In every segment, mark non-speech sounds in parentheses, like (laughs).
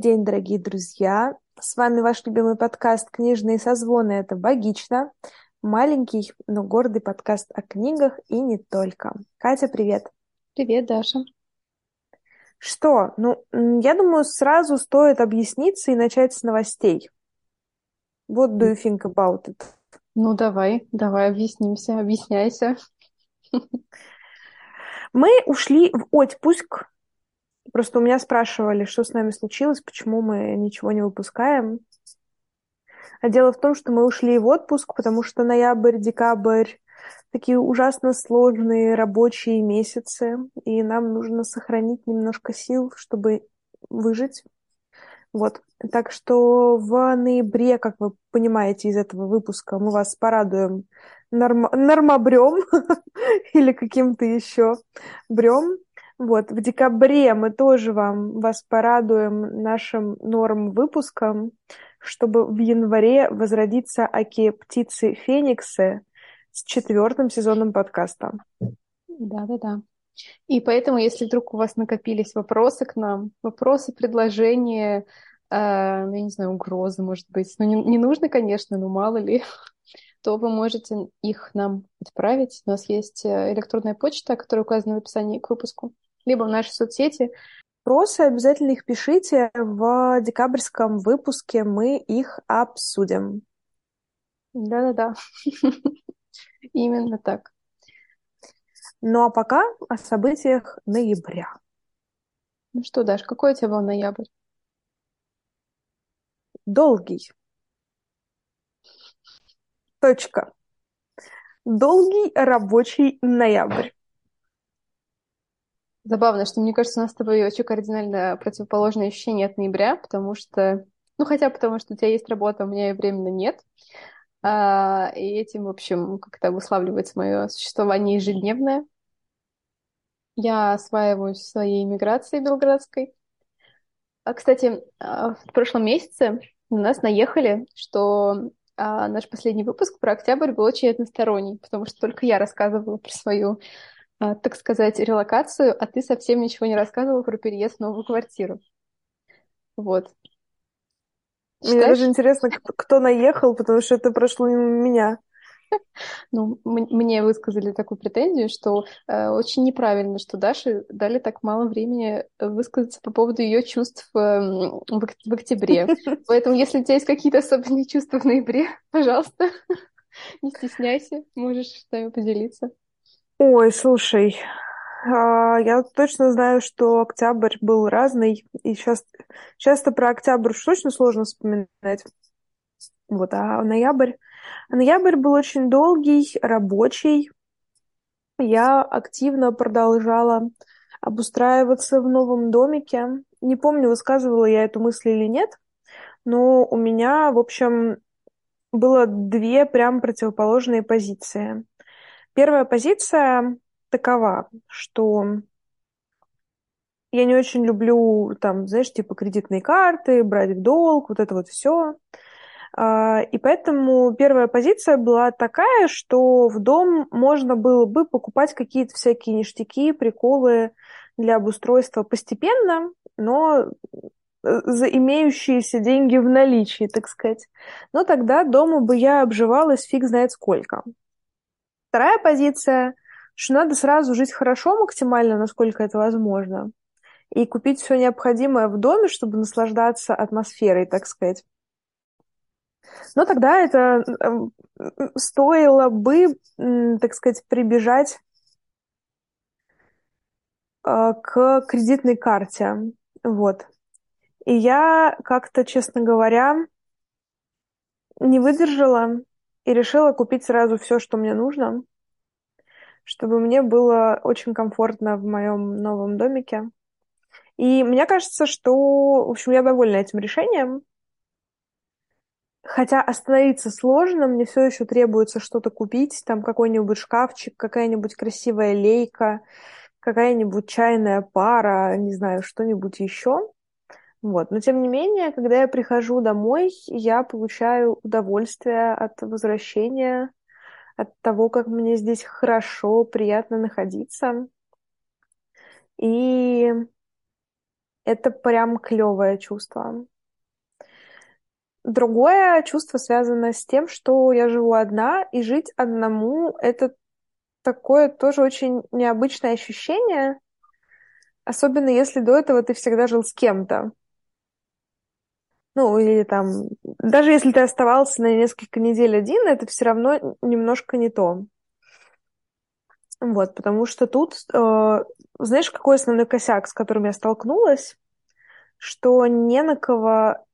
День, дорогие друзья! С вами ваш любимый подкаст «Книжные созвоны». Это «Богично». Маленький, но гордый подкаст о книгах и не только. Катя, привет! Привет, Даша! Что? Ну, я думаю, сразу стоит объясниться и начать с новостей. What do you think about it? Ну, давай, давай объяснимся, объясняйся. Мы ушли в отпуск Просто у меня спрашивали, что с нами случилось, почему мы ничего не выпускаем. А дело в том, что мы ушли в отпуск, потому что ноябрь, декабрь такие ужасно сложные рабочие месяцы, и нам нужно сохранить немножко сил, чтобы выжить. Вот. Так что в ноябре, как вы понимаете из этого выпуска, мы вас порадуем норм... нормобрем (laughs) или каким-то еще брем. Вот, в декабре мы тоже вам, вас порадуем нашим норм выпуском, чтобы в январе возродиться Аки птицы Фениксы с четвертым сезоном подкаста. Да-да-да. И поэтому, если вдруг у вас накопились вопросы к нам, вопросы, предложения, э, я не знаю, угрозы, может быть, ну не, не нужно, конечно, но мало ли, (laughs) то вы можете их нам отправить. У нас есть э, электронная почта, которая указана в описании к выпуску либо в наши соцсети. Вопросы обязательно их пишите. В декабрьском выпуске мы их обсудим. Да-да-да. (laughs) Именно так. Ну а пока о событиях ноября. Ну что, Даш, какой у тебя был ноябрь? Долгий. Точка. Долгий рабочий ноябрь. Забавно, что мне кажется, у нас с тобой очень кардинально противоположное ощущение от ноября, потому что, ну хотя потому что у тебя есть работа, у меня ее временно нет. А, и этим, в общем, как-то обуславливается мое существование ежедневное. Я осваиваюсь своей иммиграции белградской. А, кстати, а, в прошлом месяце на нас наехали, что а, наш последний выпуск про октябрь был очень односторонний, потому что только я рассказывала про свою а, так сказать, релокацию, а ты совсем ничего не рассказывал про переезд в новую квартиру. Вот. Мне Считаешь? даже интересно, кто наехал, потому что это прошло мимо меня. (laughs) Ну, мне высказали такую претензию, что э, очень неправильно, что Даше дали так мало времени высказаться по поводу ее чувств э, в, в октябре. (laughs) Поэтому, если у тебя есть какие-то особенные чувства в ноябре, (laughs) пожалуйста, не стесняйся, можешь с нами поделиться. Ой, слушай, а, я точно знаю, что октябрь был разный, и сейчас часто про октябрь уж точно сложно вспоминать. Вот, а ноябрь... Ноябрь был очень долгий, рабочий. Я активно продолжала обустраиваться в новом домике. Не помню, высказывала я эту мысль или нет, но у меня, в общем, было две прям противоположные позиции. Первая позиция такова, что я не очень люблю, там, знаешь, типа кредитные карты, брать в долг, вот это вот все. А, и поэтому первая позиция была такая, что в дом можно было бы покупать какие-то всякие ништяки, приколы для обустройства постепенно, но за имеющиеся деньги в наличии, так сказать. Но тогда дома бы я обживалась фиг знает сколько. Вторая позиция, что надо сразу жить хорошо максимально, насколько это возможно, и купить все необходимое в доме, чтобы наслаждаться атмосферой, так сказать. Но тогда это стоило бы, так сказать, прибежать э, к кредитной карте. Вот. И я как-то, честно говоря, не выдержала и решила купить сразу все, что мне нужно, чтобы мне было очень комфортно в моем новом домике. И мне кажется, что, в общем, я довольна этим решением. Хотя остановиться сложно, мне все еще требуется что-то купить, там какой-нибудь шкафчик, какая-нибудь красивая лейка, какая-нибудь чайная пара, не знаю, что-нибудь еще. Вот. Но тем не менее, когда я прихожу домой, я получаю удовольствие от возвращения, от того, как мне здесь хорошо, приятно находиться. И Это прям клевое чувство. Другое чувство связано с тем, что я живу одна, и жить одному — это такое тоже очень необычное ощущение, особенно если до этого ты всегда жил с кем-то. Ну, или там, даже если ты оставался на несколько недель один, это все равно немножко не то. Вот, потому что тут, э, знаешь, какой основной косяк, с которым я столкнулась, что не на кого,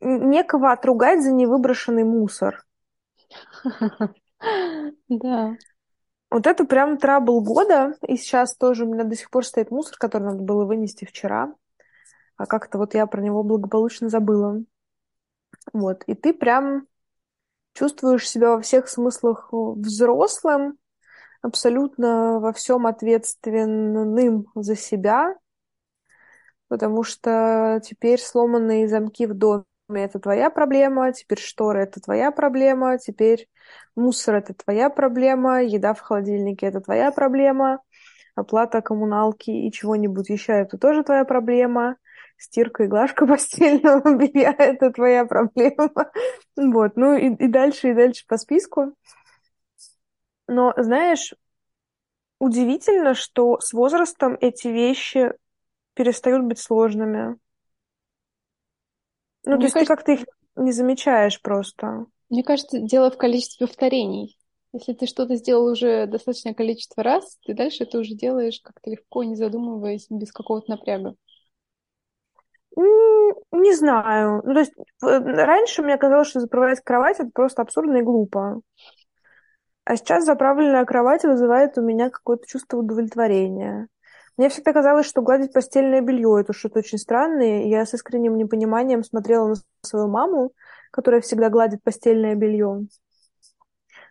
некого отругать за невыброшенный мусор. Да. Вот это прям трабл года, и сейчас тоже у меня до сих пор стоит мусор, который надо было вынести вчера, а как-то вот я про него благополучно забыла. Вот, и ты прям чувствуешь себя во всех смыслах взрослым, абсолютно во всем ответственным за себя, потому что теперь сломанные замки в доме это твоя проблема, теперь шторы это твоя проблема, теперь мусор это твоя проблема, еда в холодильнике это твоя проблема, оплата коммуналки и чего-нибудь еще это тоже твоя проблема, стирка и глажка (laughs) постельного белья это твоя проблема. Вот, ну и, и дальше, и дальше по списку. Но, знаешь, удивительно, что с возрастом эти вещи перестают быть сложными. Ну, Мне то есть кажется... ты как-то их не замечаешь просто. Мне кажется, дело в количестве повторений. Если ты что-то сделал уже достаточное количество раз, ты дальше это уже делаешь как-то легко, не задумываясь, без какого-то напряга. Не знаю. Ну, то есть раньше мне казалось, что заправлять кровать это просто абсурдно и глупо. А сейчас заправленная кровать вызывает у меня какое-то чувство удовлетворения. Мне всегда казалось, что гладить постельное белье это что-то очень странное. Я с искренним непониманием смотрела на свою маму, которая всегда гладит постельное белье.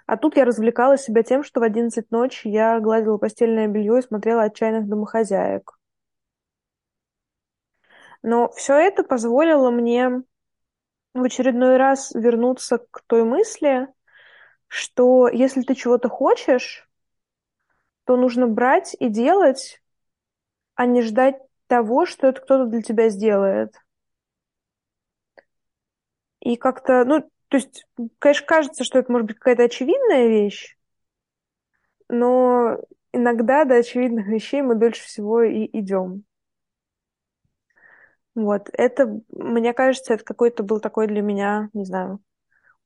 А тут я развлекала себя тем, что в 11 ночи я гладила постельное белье и смотрела отчаянных домохозяек. Но все это позволило мне в очередной раз вернуться к той мысли, что если ты чего-то хочешь, то нужно брать и делать, а не ждать того, что это кто-то для тебя сделает. И как-то, ну, то есть, конечно, кажется, что это может быть какая-то очевидная вещь, но иногда до очевидных вещей мы дольше всего и идем. Вот, это, мне кажется, это какой-то был такой для меня, не знаю,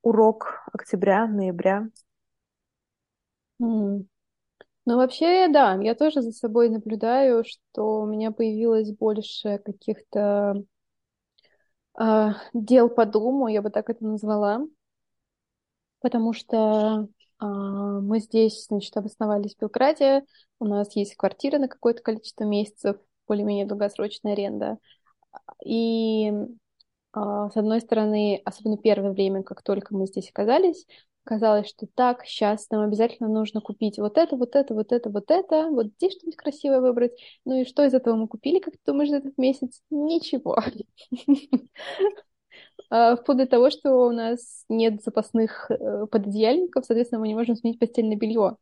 урок октября, ноября. Mm. Ну, вообще, да, я тоже за собой наблюдаю, что у меня появилось больше каких-то э, дел по дому, я бы так это назвала, потому что э, мы здесь, значит, обосновались в Белграде, у нас есть квартира на какое-то количество месяцев, более-менее долгосрочная аренда, и а, с одной стороны, особенно первое время, как только мы здесь оказались, казалось, что так, сейчас нам обязательно нужно купить вот это, вот это, вот это, вот это, вот здесь что-нибудь красивое выбрать. Ну и что из этого мы купили, как ты думаешь, за этот месяц? Ничего. (laughs) А, вплоть до того, что у нас нет запасных э, пододеяльников, соответственно, мы не можем сменить постельное белье.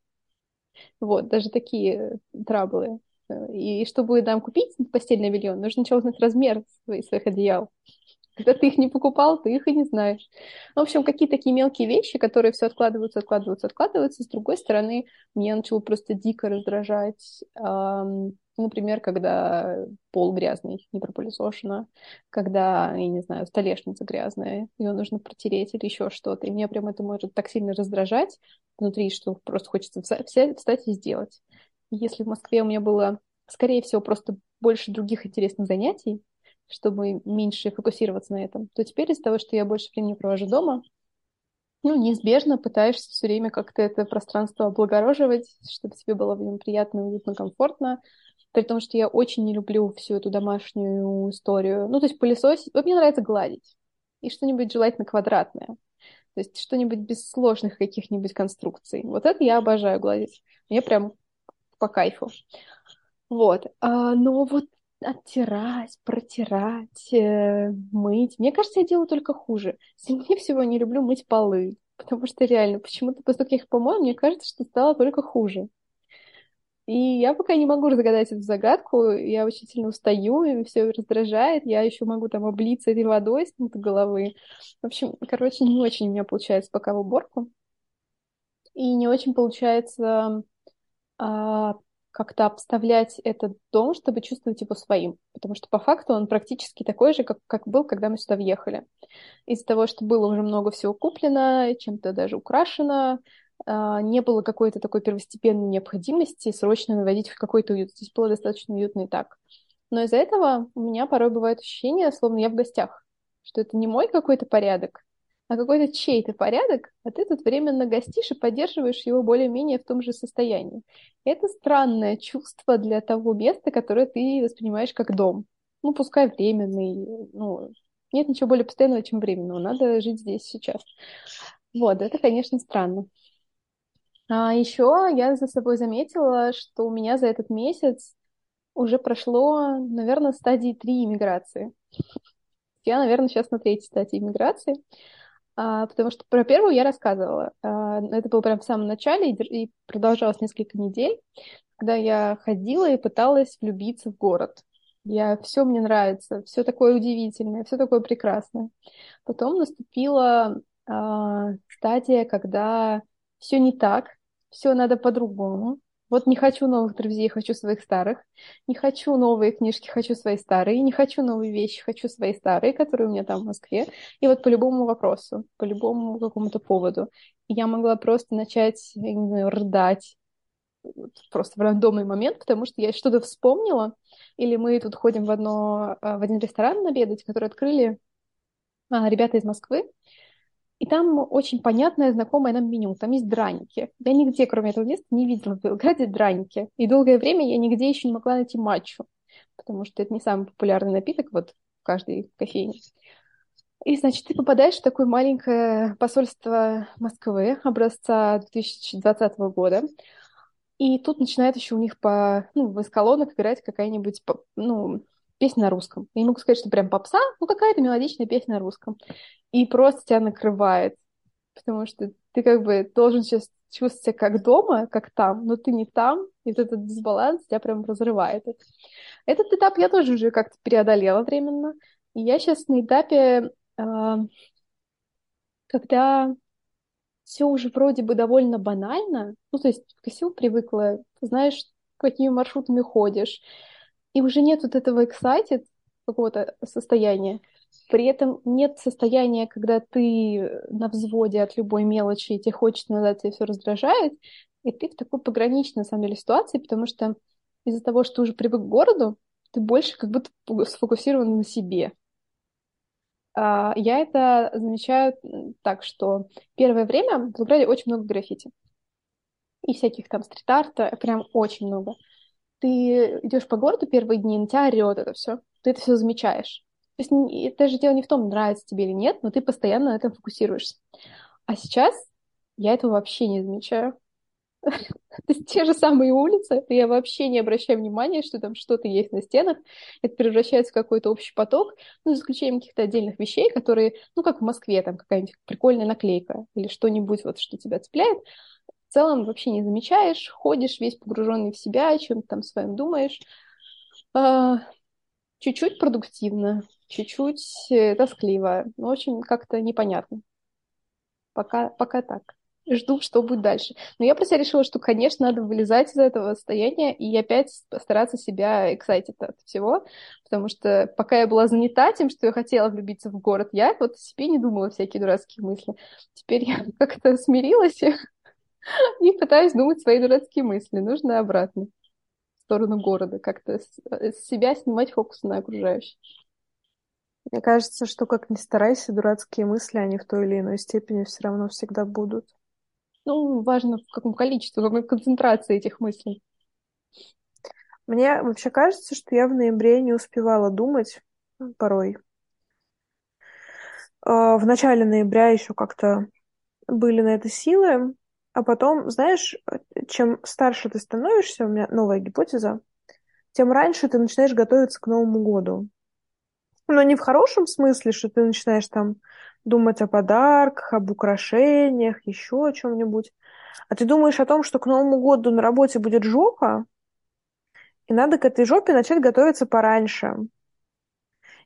Вот, даже такие траблы. И чтобы нам купить постельное белье, нужно сначала узнать размер своих одеял. Когда ты их не покупал, ты их и не знаешь. В общем, какие такие мелкие вещи, которые все откладываются, откладываются, откладываются. С другой стороны, меня начало просто дико раздражать. Например, когда пол грязный, не пропылесошено, когда, я не знаю, столешница грязная, ее нужно протереть или еще что-то. И меня прям это может так сильно раздражать внутри, что просто хочется встать и сделать. Если в Москве у меня было, скорее всего, просто больше других интересных занятий, чтобы меньше фокусироваться на этом, то теперь из-за того, что я больше времени провожу дома, ну, неизбежно пытаешься все время как-то это пространство облагороживать, чтобы тебе было в нем приятно, уютно, комфортно. При том, что я очень не люблю всю эту домашнюю историю. Ну, то есть пылесосить... Вот мне нравится гладить. И что-нибудь желательно квадратное. То есть что-нибудь без сложных каких-нибудь конструкций. Вот это я обожаю гладить. Мне прям по кайфу. Вот. А, но вот оттирать, протирать, э, мыть. Мне кажется, я делаю только хуже. Сильнее всего не люблю мыть полы, потому что реально почему-то после таких помоев мне кажется, что стало только хуже. И я пока не могу разгадать эту загадку, я очень сильно устаю, и все раздражает, я еще могу там облиться этой водой с головы. В общем, короче, не очень у меня получается пока в уборку. И не очень получается а, как-то обставлять этот дом, чтобы чувствовать его своим. Потому что по факту он практически такой же, как, как был, когда мы сюда въехали. Из-за того, что было уже много всего куплено, чем-то даже украшено, а, не было какой-то такой первостепенной необходимости срочно наводить в какой-то уют. Здесь было достаточно уютно и так. Но из-за этого у меня порой бывает ощущение, словно я в гостях, что это не мой какой-то порядок, а какой-то чей-то порядок, а ты тут временно гостишь и поддерживаешь его более-менее в том же состоянии. Это странное чувство для того места, которое ты воспринимаешь как дом. Ну, пускай временный, ну, нет ничего более постоянного, чем временного. Надо жить здесь сейчас. Вот, это, конечно, странно. А еще я за собой заметила, что у меня за этот месяц уже прошло, наверное, стадии три иммиграции. Я, наверное, сейчас на третьей стадии иммиграции. А, потому что про первую я рассказывала. А, это было прям в самом начале и, и продолжалось несколько недель, когда я ходила и пыталась влюбиться в город. Я все мне нравится, все такое удивительное, все такое прекрасное. Потом наступила а, стадия, когда все не так, все надо по-другому. Вот не хочу новых друзей, хочу своих старых. Не хочу новые книжки, хочу свои старые. Не хочу новые вещи, хочу свои старые, которые у меня там в Москве. И вот по любому вопросу, по любому какому-то поводу. Я могла просто начать, не знаю, рыдать просто в рандомный момент, потому что я что-то вспомнила. Или мы тут ходим в, одно, в один ресторан обедать, который открыли а, ребята из Москвы. И там очень понятное, знакомое нам меню. Там есть драники. Я нигде, кроме этого места, не видела в Белграде драники. И долгое время я нигде еще не могла найти матчу, потому что это не самый популярный напиток вот в каждой кофейне. И, значит, ты попадаешь в такое маленькое посольство Москвы образца 2020 года. И тут начинает еще у них по, ну, в эскалонах играть какая-нибудь, ну, песня на русском. Я не могу сказать, что прям попса, но какая-то мелодичная песня на русском. И просто тебя накрывает. Потому что ты как бы должен сейчас чувствовать себя как дома, как там, но ты не там, и вот этот дисбаланс тебя прям разрывает. Этот этап я тоже уже как-то преодолела временно. И я сейчас на этапе, э, когда все уже вроде бы довольно банально, ну, то есть к сил привыкла, знаешь, какими маршрутами ходишь, и уже нет вот этого excited какого-то состояния. При этом нет состояния, когда ты на взводе от любой мелочи, и тебе хочется назад, тебе все раздражает, и ты в такой пограничной, на самом деле, ситуации, потому что из-за того, что ты уже привык к городу, ты больше как будто сфокусирован на себе. А, я это замечаю так, что первое время в Белграде очень много граффити. И всяких там стрит-арта, прям очень много ты идешь по городу первые дни, на тебя орет это все. Ты это все замечаешь. То есть это же дело не в том, нравится тебе или нет, но ты постоянно на этом фокусируешься. А сейчас я этого вообще не замечаю. (laughs) То есть те же самые улицы, я вообще не обращаю внимания, что там что-то есть на стенах. Это превращается в какой-то общий поток, ну, за исключением каких-то отдельных вещей, которые, ну, как в Москве, там какая-нибудь прикольная наклейка или что-нибудь, вот, что тебя цепляет целом вообще не замечаешь, ходишь весь погруженный в себя, о чем-то там своем думаешь. А, чуть-чуть продуктивно, чуть-чуть э, тоскливо. Ну, в общем, как-то непонятно. Пока, пока так. Жду, что будет дальше. Но я про себя решила, что, конечно, надо вылезать из этого состояния и опять постараться себя excited от всего, потому что пока я была занята тем, что я хотела влюбиться в город, я вот себе не думала всякие дурацкие мысли. Теперь я (laughs) как-то смирилась (laughs) и пытаюсь думать свои дурацкие мысли. Нужно обратно, в сторону города, как-то с э, себя снимать фокус на окружающих. Мне кажется, что как ни старайся, дурацкие мысли, они в той или иной степени все равно всегда будут. Ну, важно в каком количестве, в какой концентрации этих мыслей. Мне вообще кажется, что я в ноябре не успевала думать порой. А, в начале ноября еще как-то были на это силы, а потом, знаешь, чем старше ты становишься, у меня новая гипотеза, тем раньше ты начинаешь готовиться к Новому году. Но не в хорошем смысле, что ты начинаешь там думать о подарках, об украшениях, еще о чем-нибудь. А ты думаешь о том, что к Новому году на работе будет жопа, И надо к этой жопе начать готовиться пораньше.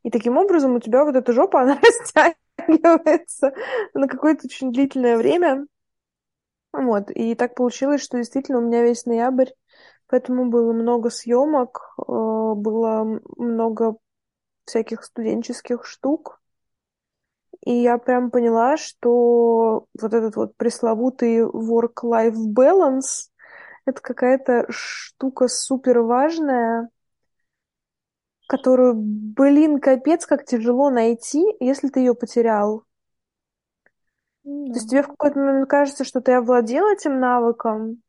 И таким образом у тебя вот эта жопа, (laughs) она (laughs) растягивается на какое-то очень длительное время. Вот. И так получилось, что действительно у меня весь ноябрь, поэтому было много съемок, э, было много всяких студенческих штук. И я прям поняла, что вот этот вот пресловутый work-life balance — это какая-то штука супер важная, которую, блин, капец, как тяжело найти, если ты ее потерял. То есть тебе в какой-то момент кажется, что ты овладел этим навыком,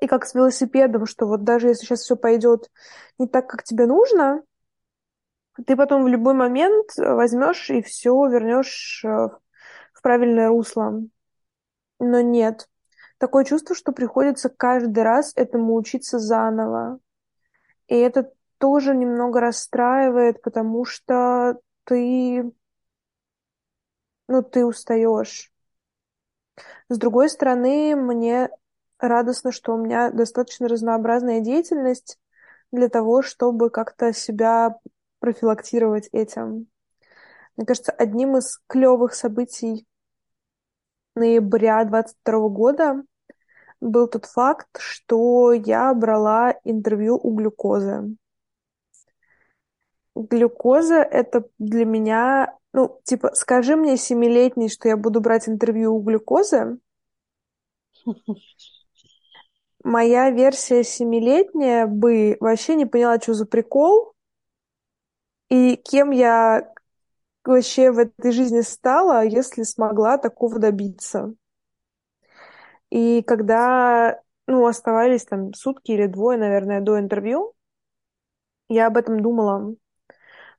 и как с велосипедом, что вот даже если сейчас все пойдет не так, как тебе нужно, ты потом в любой момент возьмешь и все вернешь э, в правильное русло. Но нет. Такое чувство, что приходится каждый раз этому учиться заново. И это тоже немного расстраивает, потому что ты, ну, ты устаешь. С другой стороны, мне радостно, что у меня достаточно разнообразная деятельность для того, чтобы как-то себя профилактировать этим. Мне кажется, одним из клевых событий ноября 22 года был тот факт, что я брала интервью у глюкозы глюкоза это для меня, ну, типа, скажи мне семилетний, что я буду брать интервью у глюкозы. Моя версия семилетняя бы вообще не поняла, что за прикол, и кем я вообще в этой жизни стала, если смогла такого добиться. И когда, ну, оставались там сутки или двое, наверное, до интервью, я об этом думала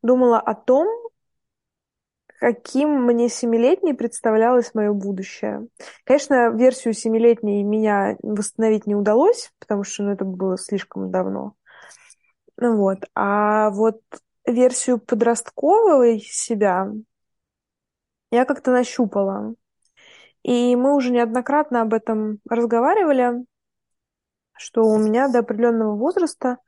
думала о том, каким мне семилетней представлялось мое будущее. Конечно, версию семилетней меня восстановить не удалось, потому что ну, это было слишком давно. Ну вот. А вот версию подростковой себя я как-то нащупала. И мы уже неоднократно об этом разговаривали, что у меня до определенного возраста –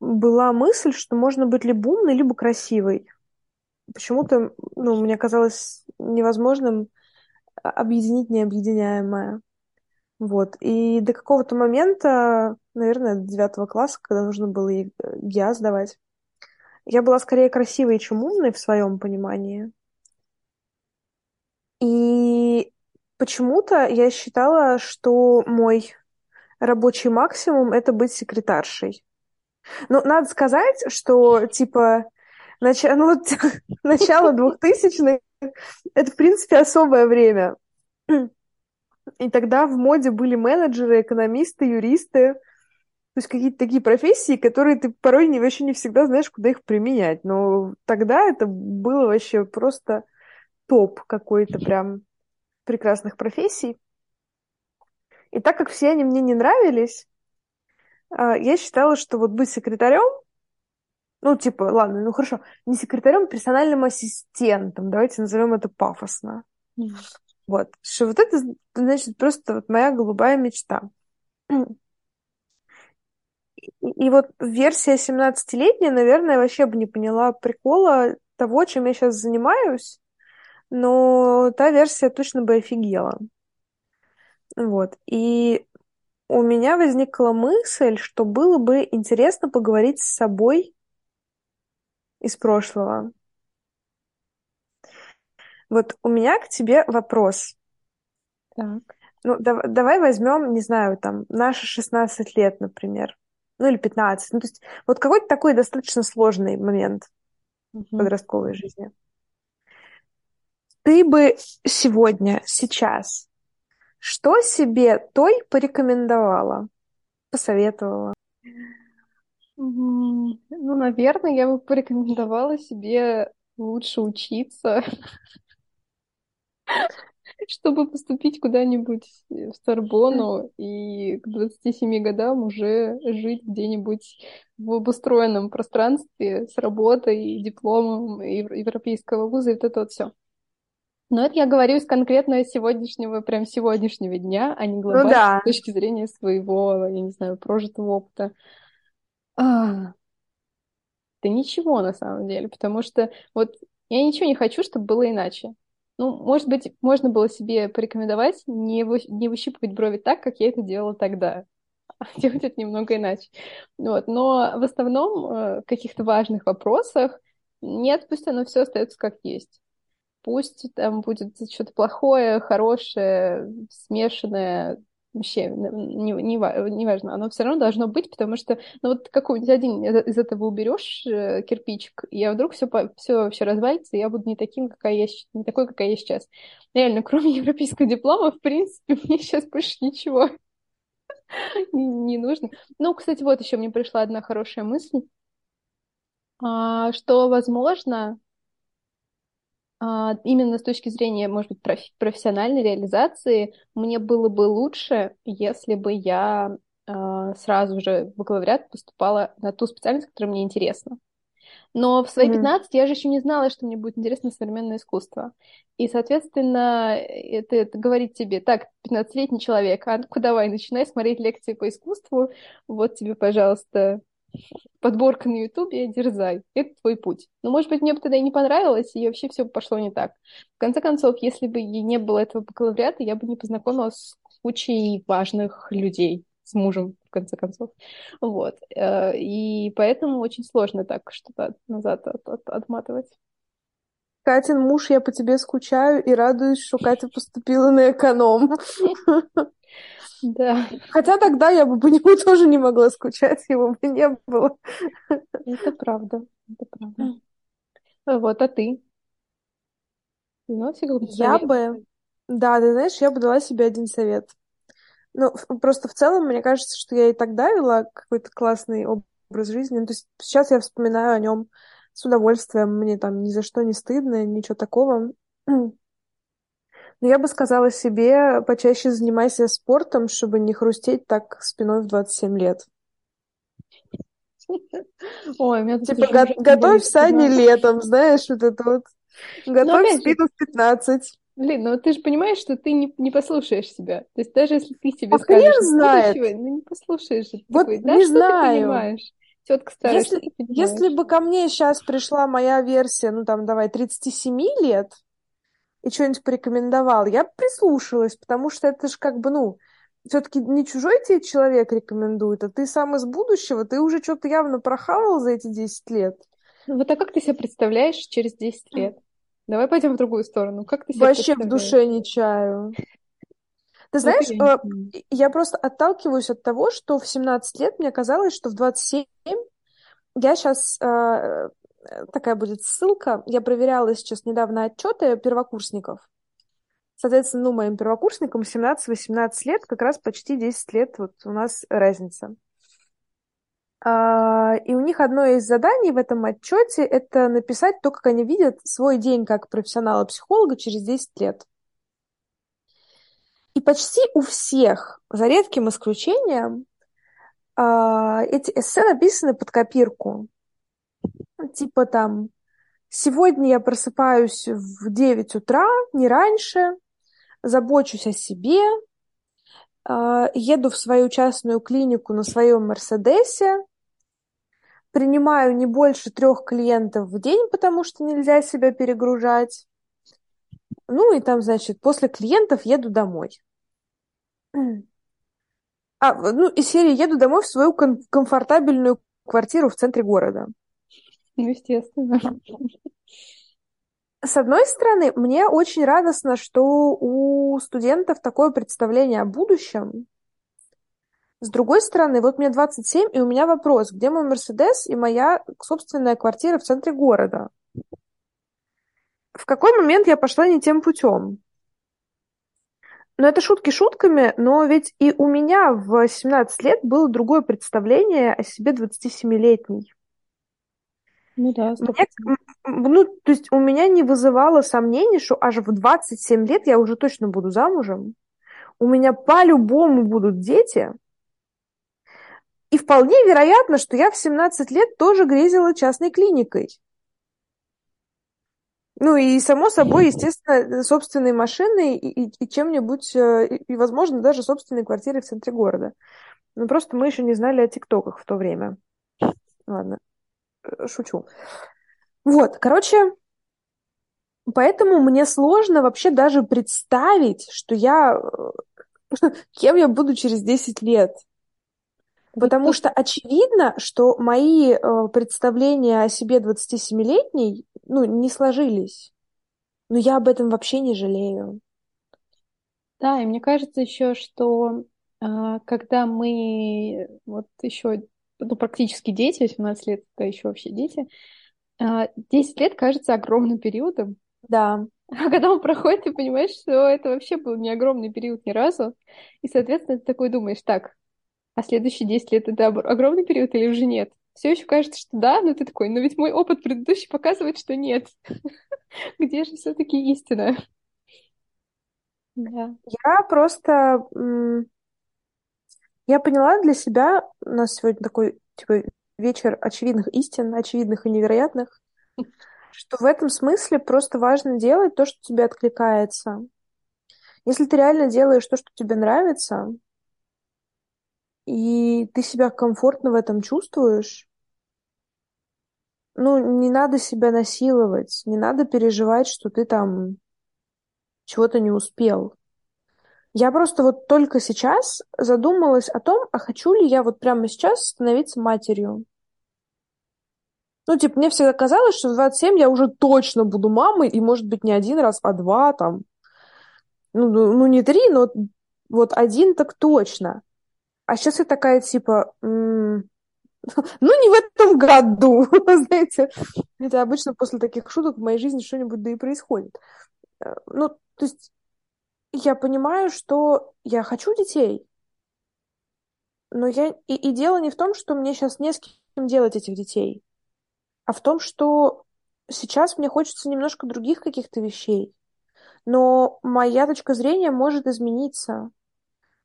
была мысль, что можно быть либо умной, либо красивой. Почему-то, ну, мне казалось невозможным объединить необъединяемое. Вот. И до какого-то момента, наверное, до девятого класса, когда нужно было ГИА сдавать, я была скорее красивой, чем умной в своем понимании. И почему-то я считала, что мой рабочий максимум — это быть секретаршей. Ну, надо сказать, что, типа, нач... ну, вот, (laughs) начало двухтысячных — это, в принципе, особое время. И тогда в моде были менеджеры, экономисты, юристы, то есть какие-то такие профессии, которые ты порой не, вообще не всегда знаешь, куда их применять. Но тогда это было вообще просто топ какой-то прям прекрасных профессий. И так как все они мне не нравились, а, я считала, что вот быть секретарем, ну, типа, ладно, ну хорошо, не секретарем, персональным ассистентом, давайте назовем это пафосно. Вот, что вот это, значит, просто вот моя голубая мечта. И, и вот версия 17-летняя, наверное, вообще бы не поняла прикола того, чем я сейчас занимаюсь, но та версия точно бы офигела. Вот. И у меня возникла мысль, что было бы интересно поговорить с собой из прошлого. Вот у меня к тебе вопрос. Так. Ну, да, давай возьмем, не знаю, там, наши 16 лет, например. Ну, или 15. Ну, то есть, вот какой-то такой достаточно сложный момент угу. подростковой жизни. Ты бы сегодня, сейчас что себе той порекомендовала? Посоветовала? Ну, наверное, я бы порекомендовала себе лучше учиться, (laughs) чтобы поступить куда-нибудь в Сорбону и к 27 годам уже жить где-нибудь в обустроенном пространстве с работой, дипломом европейского вуза и вот это вот все. Но это я говорю из конкретно сегодняшнего, прям сегодняшнего дня, а не ну глобально ну, да. с точки зрения своего, я не знаю, прожитого опыта. А, да ничего на самом деле, потому что вот я ничего не хочу, чтобы было иначе. Ну, может быть, можно было себе порекомендовать не, вы, не выщипывать брови так, как я это делала тогда, а (laughs) делать это немного иначе. Вот. Но в основном э, в каких-то важных вопросах нет, пусть оно все остается как есть. Пусть там будет что-то плохое, хорошее, смешанное, вообще не, не, не важно, оно все равно должно быть, потому что, ну вот какой-нибудь один из этого уберешь э, кирпичик, и вдруг все, все вообще развалится, и я буду не таким, какая я, не такой, какая я сейчас. Реально, (laughs) кроме европейского диплома, в принципе, мне сейчас больше ничего (laughs) не, нужно. Ну, кстати, вот еще мне пришла одна хорошая мысль, а, что, возможно, именно с точки зрения, может быть, профессиональной реализации, мне было бы лучше, если бы я а, сразу же в бакалавриат поступала на ту специальность, которая мне интересна. Но в свои mm-hmm. 15 я же еще не знала, что мне будет интересно современное искусство. И, соответственно, это, это говорит тебе, так, 15-летний человек, а ну-ка давай, начинай смотреть лекции по искусству, вот тебе, пожалуйста, подборка на Ютубе, дерзай, это твой путь. Но, может быть, мне бы тогда и не понравилось, и вообще все пошло не так. В конце концов, если бы не было этого бакалавриата, я бы не познакомилась с кучей важных людей, с мужем, в конце концов. Вот. Э, и поэтому очень сложно так что-то назад от, от, отматывать. Катин муж, я по тебе скучаю и радуюсь, что Катя поступила на эконом. (laughs) Да. Хотя тогда я бы по нему (laughs) тоже не могла скучать, его бы не было. Это правда, это правда. Вот, а ты? Ну, я бы, да, ты знаешь, я бы дала себе один совет. Ну, просто в целом, мне кажется, что я и тогда вела какой-то классный образ жизни. Ну, то есть сейчас я вспоминаю о нем с удовольствием, мне там ни за что не стыдно, ничего такого. Но я бы сказала себе, почаще занимайся спортом, чтобы не хрустеть так спиной в 27 лет. Ой, у меня типа, го- готовь сани летом, знаешь, вот это вот. Готовь спину в 15. Блин, ну ты же понимаешь, что ты не, не послушаешь себя. То есть даже если ты себе а скажешь, знает. ну не послушаешь. Вот такой, да, не что знаю. ты понимаешь? Тетка старая, если, что ты понимаешь? Если бы ко мне сейчас пришла моя версия, ну там, давай, 37 лет, и что-нибудь порекомендовал, я бы прислушалась, потому что это же как бы, ну, все-таки не чужой тебе человек рекомендует, а ты сам из будущего, ты уже что-то явно прохавал за эти 10 лет. Ну вот а как ты себя представляешь через 10 лет? Давай пойдем в другую сторону. Как ты себя Вообще в душе не чаю. Ты знаешь, я, э, я просто отталкиваюсь от того, что в 17 лет мне казалось, что в 27 я сейчас э, такая будет ссылка. Я проверяла сейчас недавно отчеты первокурсников. Соответственно, ну, моим первокурсникам 17-18 лет, как раз почти 10 лет вот у нас разница. А, и у них одно из заданий в этом отчете – это написать то, как они видят свой день как профессионала-психолога через 10 лет. И почти у всех, за редким исключением, а, эти эссе написаны под копирку. Типа там, сегодня я просыпаюсь в 9 утра, не раньше, забочусь о себе, а, еду в свою частную клинику на своем Мерседесе, принимаю не больше трех клиентов в день, потому что нельзя себя перегружать. Ну и там, значит, после клиентов еду домой. А, ну, из серии еду домой в свою ком- комфортабельную квартиру в центре города. Ну, естественно. С одной стороны, мне очень радостно, что у студентов такое представление о будущем. С другой стороны, вот мне 27, и у меня вопрос, где мой Мерседес и моя собственная квартира в центре города? В какой момент я пошла не тем путем? Ну, это шутки шутками, но ведь и у меня в 17 лет было другое представление о себе 27-летней. Ну да, Мне, ну, то есть у меня не вызывало сомнений, что аж в 27 лет я уже точно буду замужем. У меня по-любому будут дети. И вполне вероятно, что я в 17 лет тоже грезила частной клиникой. Ну и, само собой, естественно, собственной машиной и, и, и чем-нибудь, э, и, возможно, даже собственной квартирой в центре города. Но просто мы еще не знали о тиктоках в то время. Ладно, шучу. Вот, короче, поэтому мне сложно вообще даже представить, что я... Э, (laughs) кем я буду через 10 лет. Потому что очевидно, что мои э, представления о себе 27-летней, ну, не сложились. Но я об этом вообще не жалею. Да, и мне кажется еще, что э, когда мы вот еще ну, практически дети, 18 лет, это еще вообще дети, э, 10 лет кажется огромным периодом. Да. (laughs) А когда он проходит, ты понимаешь, что это вообще был не огромный период ни разу. И, соответственно, ты такой думаешь, так, а следующие 10 лет это огромный период или уже нет? Все еще кажется, что да, но ты такой, но ведь мой опыт предыдущий показывает, что нет. (laughs) Где же все-таки истина? Да. Я просто... Я поняла для себя, у нас сегодня такой типа вечер очевидных истин, очевидных и невероятных, что в этом смысле просто важно делать то, что тебе откликается. Если ты реально делаешь то, что тебе нравится, и ты себя комфортно в этом чувствуешь, ну, не надо себя насиловать, не надо переживать, что ты там чего-то не успел. Я просто вот только сейчас задумалась о том, а хочу ли я вот прямо сейчас становиться матерью. Ну, типа, мне всегда казалось, что в 27 я уже точно буду мамой, и, может быть, не один раз, а два там. Ну, ну, ну не три, но вот один так точно. А сейчас я такая, типа, (laughs) ну, не в этом году, (laughs) знаете. Это обычно после таких шуток в моей жизни что-нибудь да и происходит. Э, ну, то есть я понимаю, что я хочу детей, но я... И, и дело не в том, что мне сейчас не с кем делать этих детей, а в том, что сейчас мне хочется немножко других каких-то вещей. Но моя точка зрения может измениться.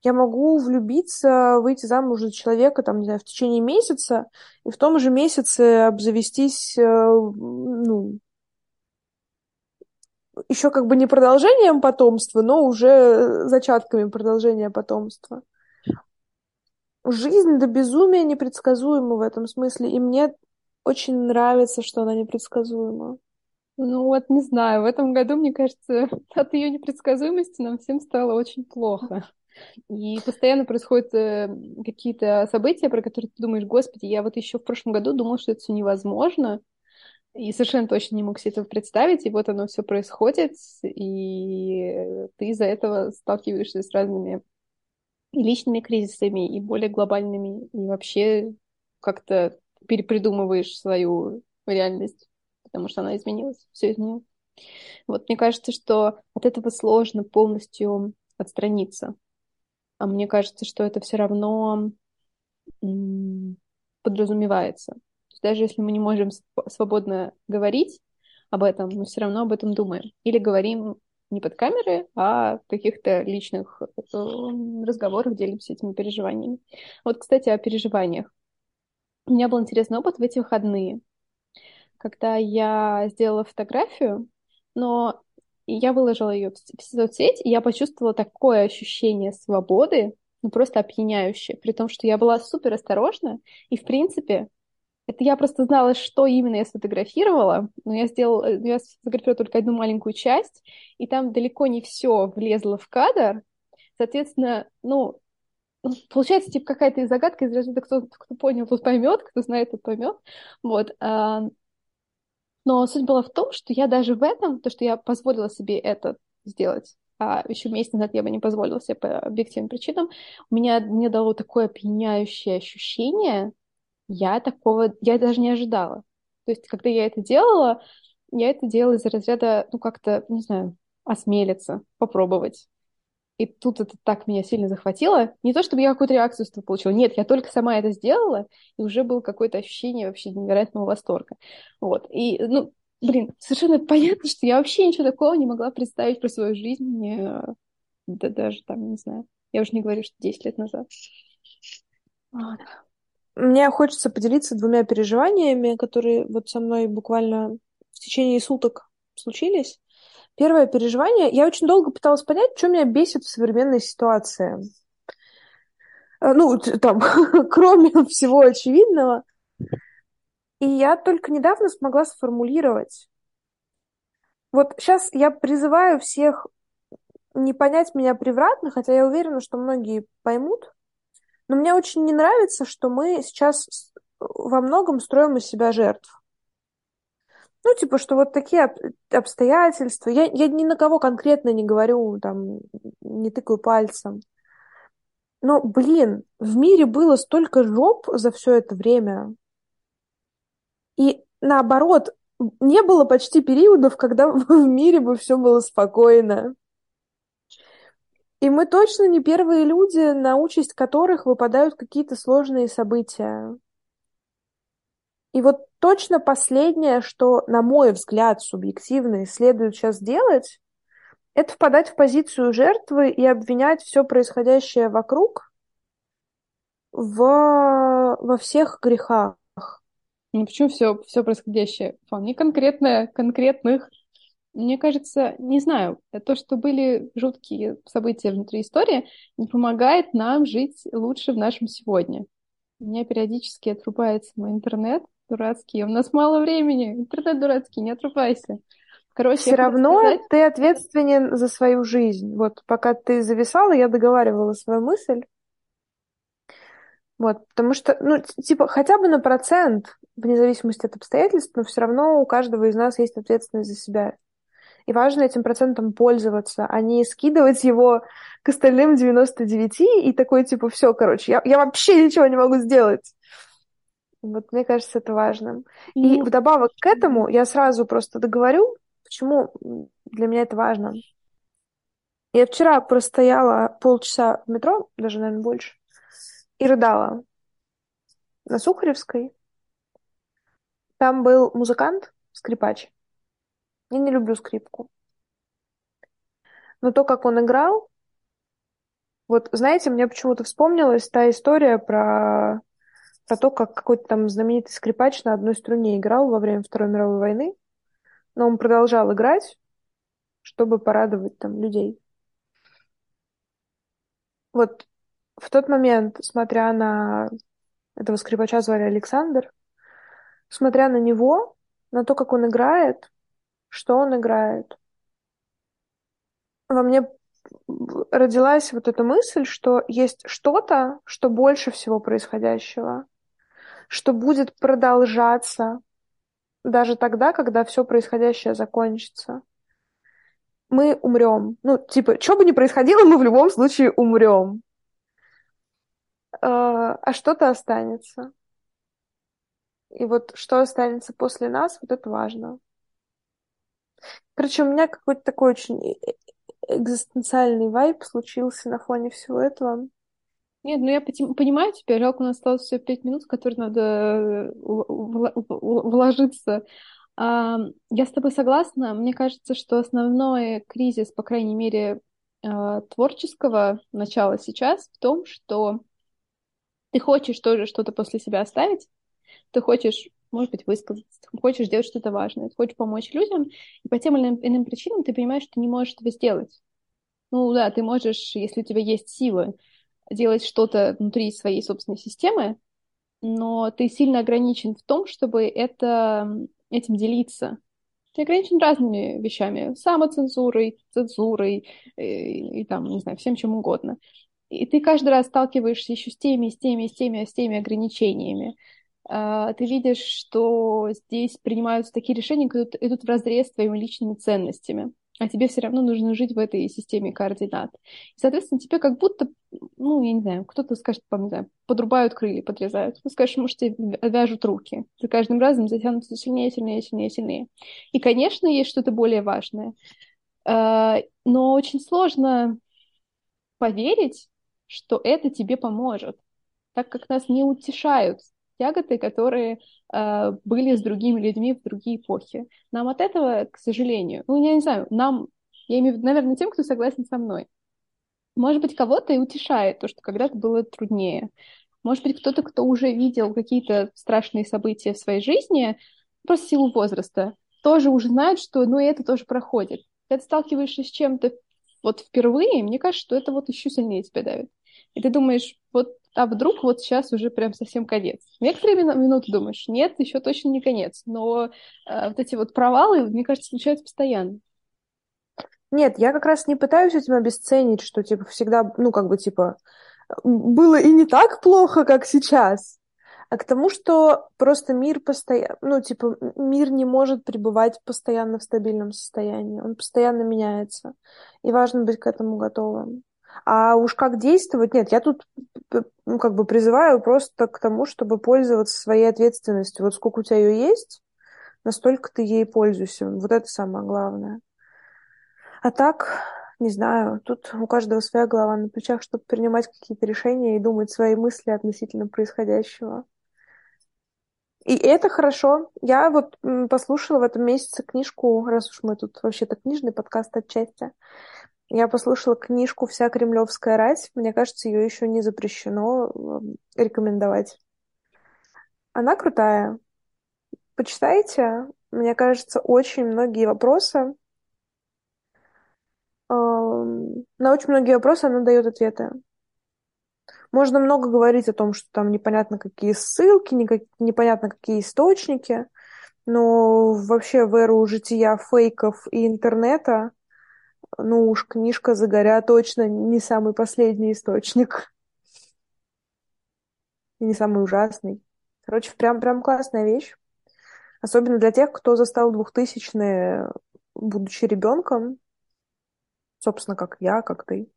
Я могу влюбиться, выйти замуж за человека, там, не знаю, в течение месяца, и в том же месяце обзавестись, э, ну, еще как бы не продолжением потомства, но уже зачатками продолжения потомства. Жизнь до безумия непредсказуема в этом смысле, и мне очень нравится, что она непредсказуема. Ну вот, не знаю, в этом году, мне кажется, (laughs) от ее непредсказуемости нам всем стало очень плохо. И постоянно происходят э, какие-то события, про которые ты думаешь, господи, я вот еще в прошлом году думал, что это все невозможно, и совершенно точно не мог себе этого представить, и вот оно все происходит, и ты из-за этого сталкиваешься с разными и личными кризисами, и более глобальными, и вообще как-то перепридумываешь свою реальность, потому что она изменилась, все изменилось. Вот мне кажется, что от этого сложно полностью отстраниться. А мне кажется, что это все равно подразумевается даже если мы не можем свободно говорить об этом, мы все равно об этом думаем. Или говорим не под камеры, а в каких-то личных э, разговорах делимся этими переживаниями. Вот, кстати, о переживаниях. У меня был интересный опыт в эти выходные, когда я сделала фотографию, но я выложила ее в соцсеть, и я почувствовала такое ощущение свободы, ну просто опьяняющее, при том, что я была супер осторожна, и, в принципе, это я просто знала, что именно я сфотографировала, но я сделала, э, я сфотографировала только одну маленькую часть, и там далеко не все влезло в кадр. Соответственно, ну, получается, типа, какая-то загадка из разряда, кто, кто понял, тот поймет, кто знает, тот поймет. Вот. А, но суть была в том, что я даже в этом, то, что я позволила себе это сделать, а еще месяц назад я бы не позволила себе по объективным причинам, у меня мне дало такое опьяняющее ощущение, я такого, я даже не ожидала. То есть, когда я это делала, я это делала из разряда, ну, как-то, не знаю, осмелиться, попробовать. И тут это так меня сильно захватило. Не то, чтобы я какую-то реакцию с этого получила. Нет, я только сама это сделала, и уже было какое-то ощущение вообще невероятного восторга. Вот. И, ну, блин, совершенно понятно, что я вообще ничего такого не могла представить про свою жизнь. Мне, да даже там, не знаю. Я уже не говорю, что 10 лет назад. Вот. Мне хочется поделиться двумя переживаниями, которые вот со мной буквально в течение суток случились. Первое переживание. Я очень долго пыталась понять, что меня бесит в современной ситуации. Э, ну, там, (laughs) кроме всего очевидного. И я только недавно смогла сформулировать. Вот сейчас я призываю всех не понять меня превратно, хотя я уверена, что многие поймут. Но мне очень не нравится, что мы сейчас во многом строим из себя жертв. Ну, типа, что вот такие обстоятельства. Я, я ни на кого конкретно не говорю, там, не тыкаю пальцем. Но, блин, в мире было столько жоп за все это время. И наоборот, не было почти периодов, когда (laughs) в мире бы все было спокойно. И мы точно не первые люди, на участь которых выпадают какие-то сложные события. И вот точно последнее, что, на мой взгляд, субъективно следует сейчас делать, это впадать в позицию жертвы и обвинять все происходящее вокруг в, во всех грехах. Ну почему все, все происходящее? Вполне конкретное, конкретных. Мне кажется, не знаю, то, что были жуткие события внутри истории, не помогает нам жить лучше в нашем сегодня. У меня периодически отрубается мой интернет дурацкий. У нас мало времени. Интернет дурацкий, не отрубайся. Короче, все равно сказать... ты ответственен за свою жизнь. Вот пока ты зависала, я договаривала свою мысль. Вот, потому что, ну, типа, хотя бы на процент, вне зависимости от обстоятельств, но все равно у каждого из нас есть ответственность за себя. И важно этим процентом пользоваться, а не скидывать его к остальным 99 и такой, типа, все, короче, я, я вообще ничего не могу сделать. Вот мне кажется, это важным. И ну, вдобавок к этому я сразу просто договорю, почему для меня это важно. Я вчера простояла полчаса в метро, даже, наверное, больше, и рыдала на Сухаревской. Там был музыкант, скрипач. Я не люблю скрипку. Но то, как он играл, вот, знаете, мне почему-то вспомнилась та история про про то, как какой-то там знаменитый скрипач на одной струне играл во время Второй мировой войны, но он продолжал играть, чтобы порадовать там людей. Вот в тот момент, смотря на этого скрипача звали Александр, смотря на него, на то, как он играет, что он играет, во мне родилась вот эта мысль, что есть что-то, что больше всего происходящего, что будет продолжаться даже тогда, когда все происходящее закончится. Мы умрем. Ну, типа, что бы ни происходило, мы в любом случае умрем. А, а что-то останется. И вот что останется после нас, вот это важно. Короче, у меня какой-то такой очень э, э, экзистенциальный вайб случился на фоне всего этого. Нет, ну я понимаю тебя, жалко, у нас осталось всего пять минут, в которые надо э, вложиться. Я с тобой согласна. Мне кажется, что основной кризис, по крайней мере, а, творческого начала сейчас в том, что ты хочешь тоже что-то после себя оставить, ты хочешь, может быть, высказаться, хочешь сделать что-то важное, хочешь помочь людям, и по тем или иным причинам ты понимаешь, что ты не можешь этого сделать. Ну да, ты можешь, если у тебя есть силы, делать что-то внутри своей собственной системы, но ты сильно ограничен в том, чтобы это, этим делиться. Ты ограничен разными вещами, самоцензурой, цензурой и, и, и там, не знаю, всем чем угодно. И ты каждый раз сталкиваешься еще с теми, с теми, с теми, с теми ограничениями. Uh, ты видишь, что здесь принимаются такие решения, которые идут в разрез с твоими личными ценностями а тебе все равно нужно жить в этой системе координат. И, соответственно, тебе как будто, ну, я не знаю, кто-то скажет, не знаю, подрубают крылья, подрезают. Ты скажешь, может, тебе вяжут руки. За каждым разом затянутся сильнее, сильнее, сильнее, сильнее. И, конечно, есть что-то более важное. А, но очень сложно поверить, что это тебе поможет, так как нас не утешают тяготы, которые э, были с другими людьми в другие эпохи. Нам от этого, к сожалению, ну, я не знаю, нам, я имею в виду, наверное, тем, кто согласен со мной. Может быть, кого-то и утешает то, что когда-то было труднее. Может быть, кто-то, кто уже видел какие-то страшные события в своей жизни, просто силу возраста, тоже уже знает, что ну и это тоже проходит. Когда ты сталкиваешься с чем-то вот впервые, мне кажется, что это вот еще сильнее тебя давит. И ты думаешь, вот а вдруг вот сейчас уже прям совсем конец. Некоторые минуты думаешь, нет, еще точно не конец. Но э, вот эти вот провалы, мне кажется, случаются постоянно. Нет, я как раз не пытаюсь этим обесценить, что, типа, всегда, ну, как бы, типа, было и не так плохо, как сейчас, а к тому, что просто мир постоянно, ну, типа, мир не может пребывать постоянно в стабильном состоянии, он постоянно меняется, и важно быть к этому готовым. А уж как действовать, нет, я тут ну, как бы призываю просто к тому, чтобы пользоваться своей ответственностью. Вот сколько у тебя ее есть, настолько ты ей пользуешься. Вот это самое главное. А так, не знаю, тут у каждого своя голова на плечах, чтобы принимать какие-то решения и думать свои мысли относительно происходящего. И это хорошо. Я вот послушала в этом месяце книжку, раз уж мы тут вообще-то книжный подкаст отчасти. Я послушала книжку «Вся кремлевская рать». Мне кажется, ее еще не запрещено рекомендовать. Она крутая. Почитайте. Мне кажется, очень многие вопросы на очень многие вопросы она дает ответы. Можно много говорить о том, что там непонятно какие ссылки, непонятно какие источники, но вообще в эру жития фейков и интернета, ну уж книжка «Загоря» точно не самый последний источник. И не самый ужасный. Короче, прям, прям классная вещь. Особенно для тех, кто застал двухтысячные, будучи ребенком, собственно, как я, как ты.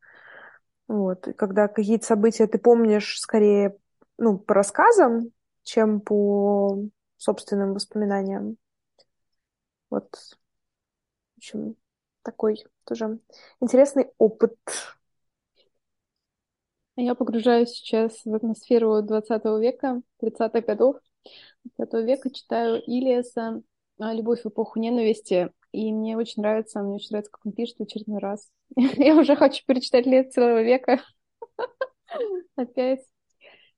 Вот. И когда какие-то события ты помнишь скорее ну, по рассказам, чем по собственным воспоминаниям. Вот. В общем, такой тоже интересный опыт. Я погружаюсь сейчас в атмосферу 20 века, 30-х годов 20 века, читаю Илиаса «Любовь в эпоху ненависти», и мне очень нравится, мне очень нравится, как он пишет в очередной раз. (laughs) Я уже хочу перечитать лет целого века. (laughs) Опять.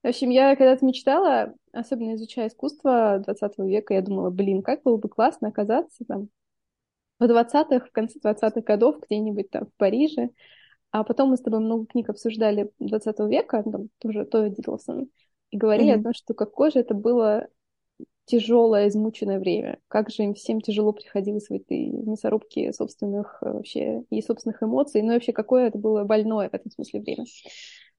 В общем, я когда-то мечтала, особенно изучая искусство 20 века, я думала, блин, как было бы классно оказаться там в 20-х, в конце 20-х годов, где-нибудь там в Париже. А потом мы с тобой много книг обсуждали 20 века, там тоже Тови Дидлсон, и говорили mm-hmm. о том, что какое же это было тяжелое, измученное время. Как же им всем тяжело приходилось в этой мясорубке собственных э, вообще и собственных эмоций. Ну и вообще, какое это было больное в этом смысле время.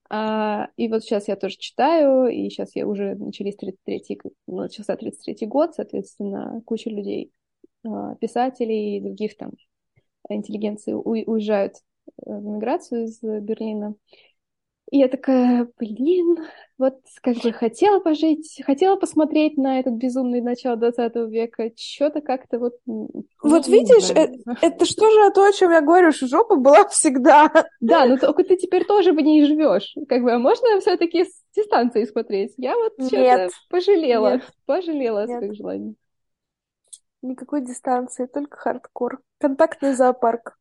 А, и вот сейчас я тоже читаю, и сейчас я уже начались 33 ну, начался 33 год, соответственно, куча людей, писателей и других там интеллигенции уезжают э, в миграцию из Берлина. И я такая, блин, вот как бы хотела пожить, хотела посмотреть на этот безумный начало 20 века, что-то как-то вот... Вот видишь, это, (laughs) это что же то, о чем я говорю, что жопа была всегда. Да, но только ты теперь тоже в ней живешь. Как бы, а можно все-таки с дистанции смотреть? Я вот что-то пожалела, Нет. пожалела о своих желаниях. Никакой дистанции, только хардкор. Контактный зоопарк.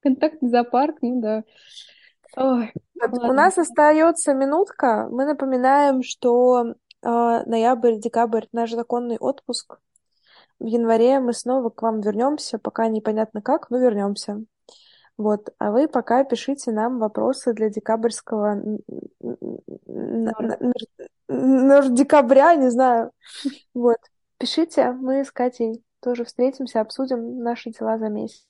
Контактный зоопарк, ну да. Ой, у нас остается минутка. Мы напоминаем, что э, ноябрь, декабрь наш законный отпуск. В январе мы снова к вам вернемся, пока непонятно как, но вернемся. Вот, а вы пока пишите нам вопросы для декабрьского декабря, не знаю. Вот, пишите, мы с Катей тоже встретимся, обсудим наши дела за месяц.